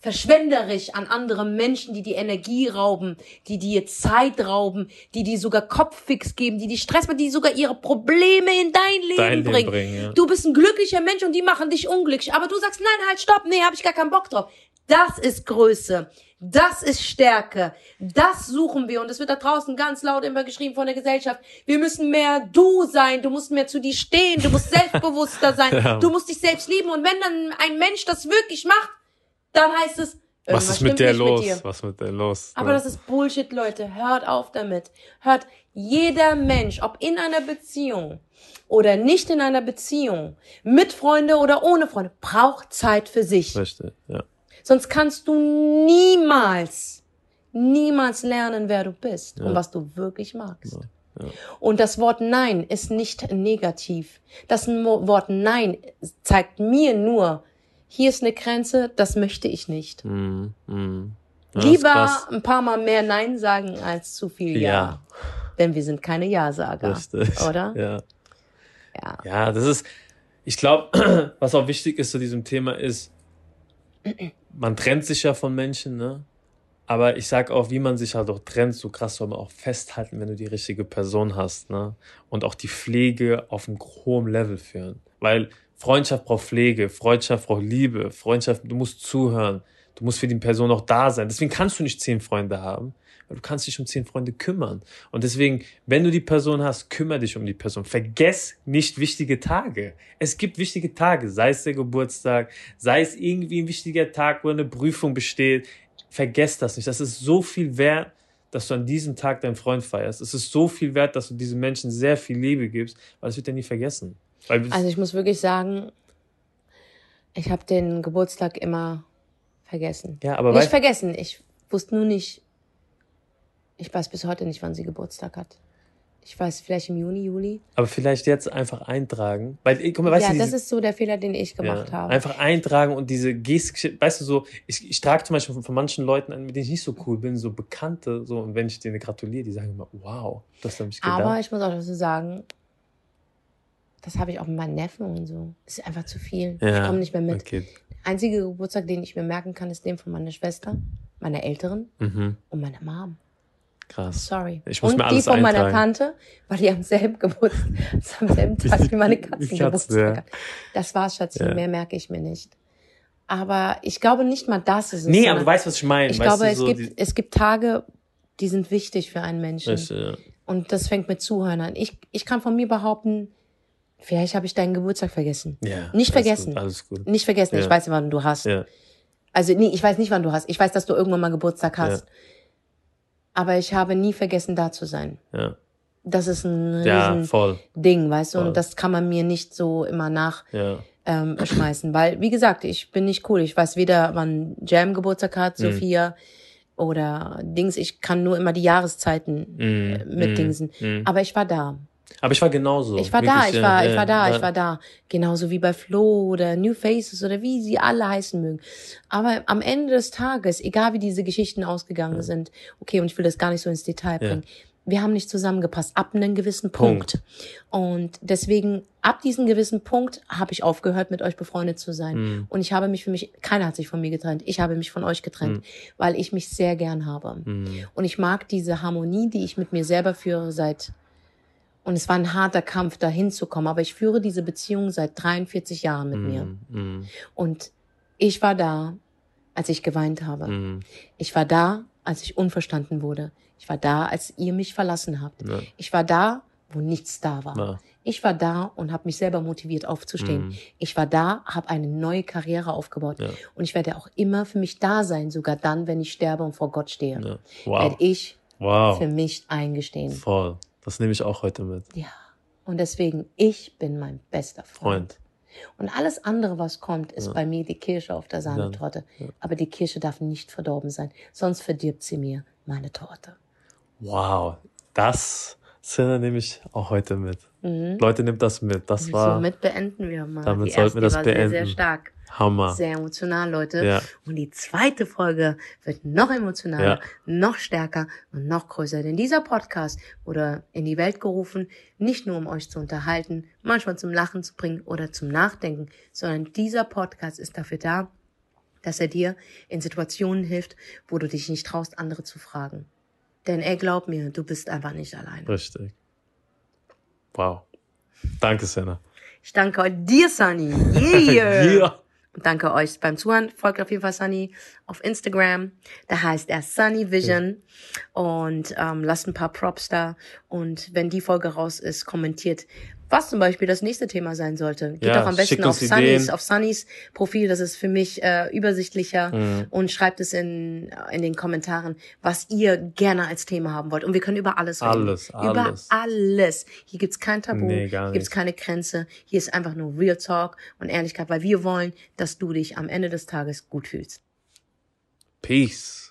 verschwenderisch an andere Menschen, die dir Energie rauben, die dir Zeit rauben, die dir sogar Kopffix geben, die dir Stress machen, die sogar ihre Probleme in dein Leben Dein Leben bringen. bringen, ja. Du bist ein glücklicher Mensch und die machen dich unglücklich. Aber du sagst, nein, halt, stopp, nee, hab ich gar keinen Bock drauf. Das ist Größe. Das ist Stärke. Das suchen wir. Und es wird da draußen ganz laut immer geschrieben von der Gesellschaft. Wir müssen mehr du sein. Du musst mehr zu dir stehen. Du musst selbstbewusster sein. Ja. Du musst dich selbst lieben. Und wenn dann ein Mensch das wirklich macht, dann heißt es, Was ist mit der los? Mit dir. Was mit der los? Aber das ist Bullshit, Leute. Hört auf damit. Hört, jeder Mensch, ob in einer Beziehung oder nicht in einer Beziehung, mit Freunde oder ohne Freunde, braucht Zeit für sich. Richtig, ja. Sonst kannst du niemals, niemals lernen, wer du bist und was du wirklich magst. Und das Wort Nein ist nicht negativ. Das Wort Nein zeigt mir nur, hier ist eine Grenze, das möchte ich nicht. Mhm. Mhm. Ja, Lieber ein paar Mal mehr Nein sagen als zu viel Ja. Ja. Denn wir sind keine Ja-Sager. Richtig. Oder? Ja. Ja. Ja, das ist, ich glaube, was auch wichtig ist zu diesem Thema ist, man trennt sich ja von Menschen, ne? Aber ich sag auch, wie man sich halt auch trennt, so krass soll man auch festhalten, wenn du die richtige Person hast, ne? Und auch die Pflege auf einem hohen Level führen. Weil Freundschaft braucht Pflege, Freundschaft braucht Liebe, Freundschaft, du musst zuhören, du musst für die Person auch da sein. Deswegen kannst du nicht zehn Freunde haben, du kannst dich um zehn Freunde kümmern. Und deswegen, wenn du die Person hast, kümmere dich um die Person. Vergess nicht wichtige Tage. Es gibt wichtige Tage, sei es der Geburtstag, sei es irgendwie ein wichtiger Tag, wo eine Prüfung besteht. Vergess das nicht. Das ist so viel wert, dass du an diesem Tag deinen Freund feierst. Es ist so viel wert, dass du diesen Menschen sehr viel Liebe gibst, weil es wird er nie vergessen. Also ich muss wirklich sagen, ich habe den Geburtstag immer vergessen. Ja, aber nicht vergessen, ich wusste nur nicht, ich weiß bis heute nicht, wann sie Geburtstag hat. Ich weiß, vielleicht im Juni, Juli. aber vielleicht jetzt einfach eintragen. Weil, guck mal, weißt ja, du, das diese- ist so der Fehler, den ich gemacht Ja, habe. Einfach eintragen und diese Gestik, weißt du so, ich, ich trage zum Beispiel von, von manchen Leuten an, mit denen ich nicht so cool bin, so Bekannte, so, und wenn ich denen gratuliere, die sagen immer, wow, du hast an mich gedacht. Aber ich muss auch dazu sagen, das habe ich auch mit meinen Neffen und so. Ist einfach zu viel. ja, Ich komme nicht mehr mit. Okay. Der einzige Geburtstag, den ich mir merken kann, ist den von meiner Schwester, meiner Älteren Mhm, und meiner Mom. Krass. Sorry. Ich muss und mir alles die von meiner eintragen. Tante, weil die am selben Geburtstag, am selben Tag wie meine Katzen Katzen, Geburtstag ja. hat. Das war's, Schatzi. Ja. Mehr merke ich mir nicht. Aber ich glaube nicht mal das ist es. Nee, aber du weißt, was ich meine. ich weißt glaube, es so gibt, es gibt Tage, die sind wichtig für einen Menschen. Richtig, ja. Und das fängt mit Zuhören an. Ich, ich kann von mir behaupten, Vielleicht habe ich deinen Geburtstag vergessen. Ja. Nicht vergessen. Gut, alles gut. Nicht vergessen, ich Ja. weiß, wann du hast. Ja. Also nee, ich weiß nicht, wann du hast. Ich weiß, dass du irgendwann mal Geburtstag hast. Aber ich habe nie vergessen, da zu sein. Ja. Das ist ein Ja, riesen voll. Ding, weißt du? Voll. Und das kann man mir nicht so immer nach Ja. ähm, schmeißen. Weil, wie gesagt, ich bin nicht cool. Ich weiß weder, wann Jam Geburtstag hat, Mhm. Sophia oder Dings. Ich kann nur immer die Jahreszeiten äh, Mm, mitdingsen. mm, mm. Aber ich war da. Aber ich war genauso. Ich war da, ich ja, war, ja, ich war da, ja. ich war da. Genauso wie bei Flo oder New Faces oder wie sie alle heißen mögen. Aber am Ende des Tages, egal wie diese Geschichten ausgegangen sind, okay, und ich will das gar nicht so ins Detail bringen, wir haben nicht zusammengepasst ab einem gewissen Punkt. Und deswegen, ab diesem gewissen Punkt habe ich aufgehört, mit euch befreundet zu sein. Mhm. Und ich habe mich für mich, keiner hat sich von mir getrennt. Ich habe mich von euch getrennt, weil ich mich sehr gern habe. Mhm. Und ich mag diese Harmonie, die ich mit mir selber führe seit, und es war ein harter Kampf, da hinzukommen, aber ich führe diese Beziehung seit 43 Jahren mit mir. Mm, Und ich war da, als ich geweint habe. mm, Ich war da, als ich unverstanden wurde. Ich war da, als ihr mich verlassen habt. Ja. Ich war da, wo nichts da war. Ja. Ich war da und habe mich selber motiviert aufzustehen. Mhm. Ich war da, habe eine neue Karriere aufgebaut. Ja. Und ich werde auch immer für mich da sein, sogar dann, wenn ich sterbe und vor Gott stehe. Ja. Werde Wow. ich Wow. für mich eingestehen. Voll. Das nehme ich auch heute mit. Ja. Und deswegen, ich bin mein bester Freund. Freund. Und alles andere, was kommt, ist bei mir die Kirsche auf der Sahnetorte. Aber die Kirsche darf nicht verdorben sein, sonst verdirbt sie mir meine Torte. Wow. Das Sinne nehme ich auch heute mit. Leute, nimmt das mit. Das war Mhm. Somit beenden wir mal. Damit die sollten wir das war sehr, sehr beenden. stark. Hammer. Sehr emotional, Leute. Ja. Und die zweite Folge wird noch emotionaler, Ja. noch stärker und noch größer. Denn dieser Podcast wurde in die Welt gerufen, nicht nur um euch zu unterhalten, manchmal zum Lachen zu bringen oder zum Nachdenken, sondern dieser Podcast ist dafür da, dass er dir in Situationen hilft, wo du dich nicht traust, andere zu fragen. Denn ey, glaub mir, du bist einfach nicht alleine. Richtig. Wow. Danke, Senna. Ich danke dir, Sunny. Yeah. Ja. Und danke euch beim Zuhören. Folgt auf jeden Fall Sunny auf Instagram. Da heißt er Sunny Vision. Und ähm, lasst ein paar Props da. Und wenn die Folge raus ist, kommentiert, was zum Beispiel das nächste Thema sein sollte. Geht Ja, doch am besten auf Sunnys, auf Sunnys Profil. Das ist für mich äh, übersichtlicher. Mhm. Und schreibt es in, in den Kommentaren, was ihr gerne als Thema haben wollt. Und wir können über alles reden. Alles, Über alles. alles. Hier gibt's kein Tabu. Nee, Hier gibt's keine Grenze. Hier ist einfach nur Real Talk und Ehrlichkeit, weil wir wollen, dass du dich am Ende des Tages gut fühlst. Peace.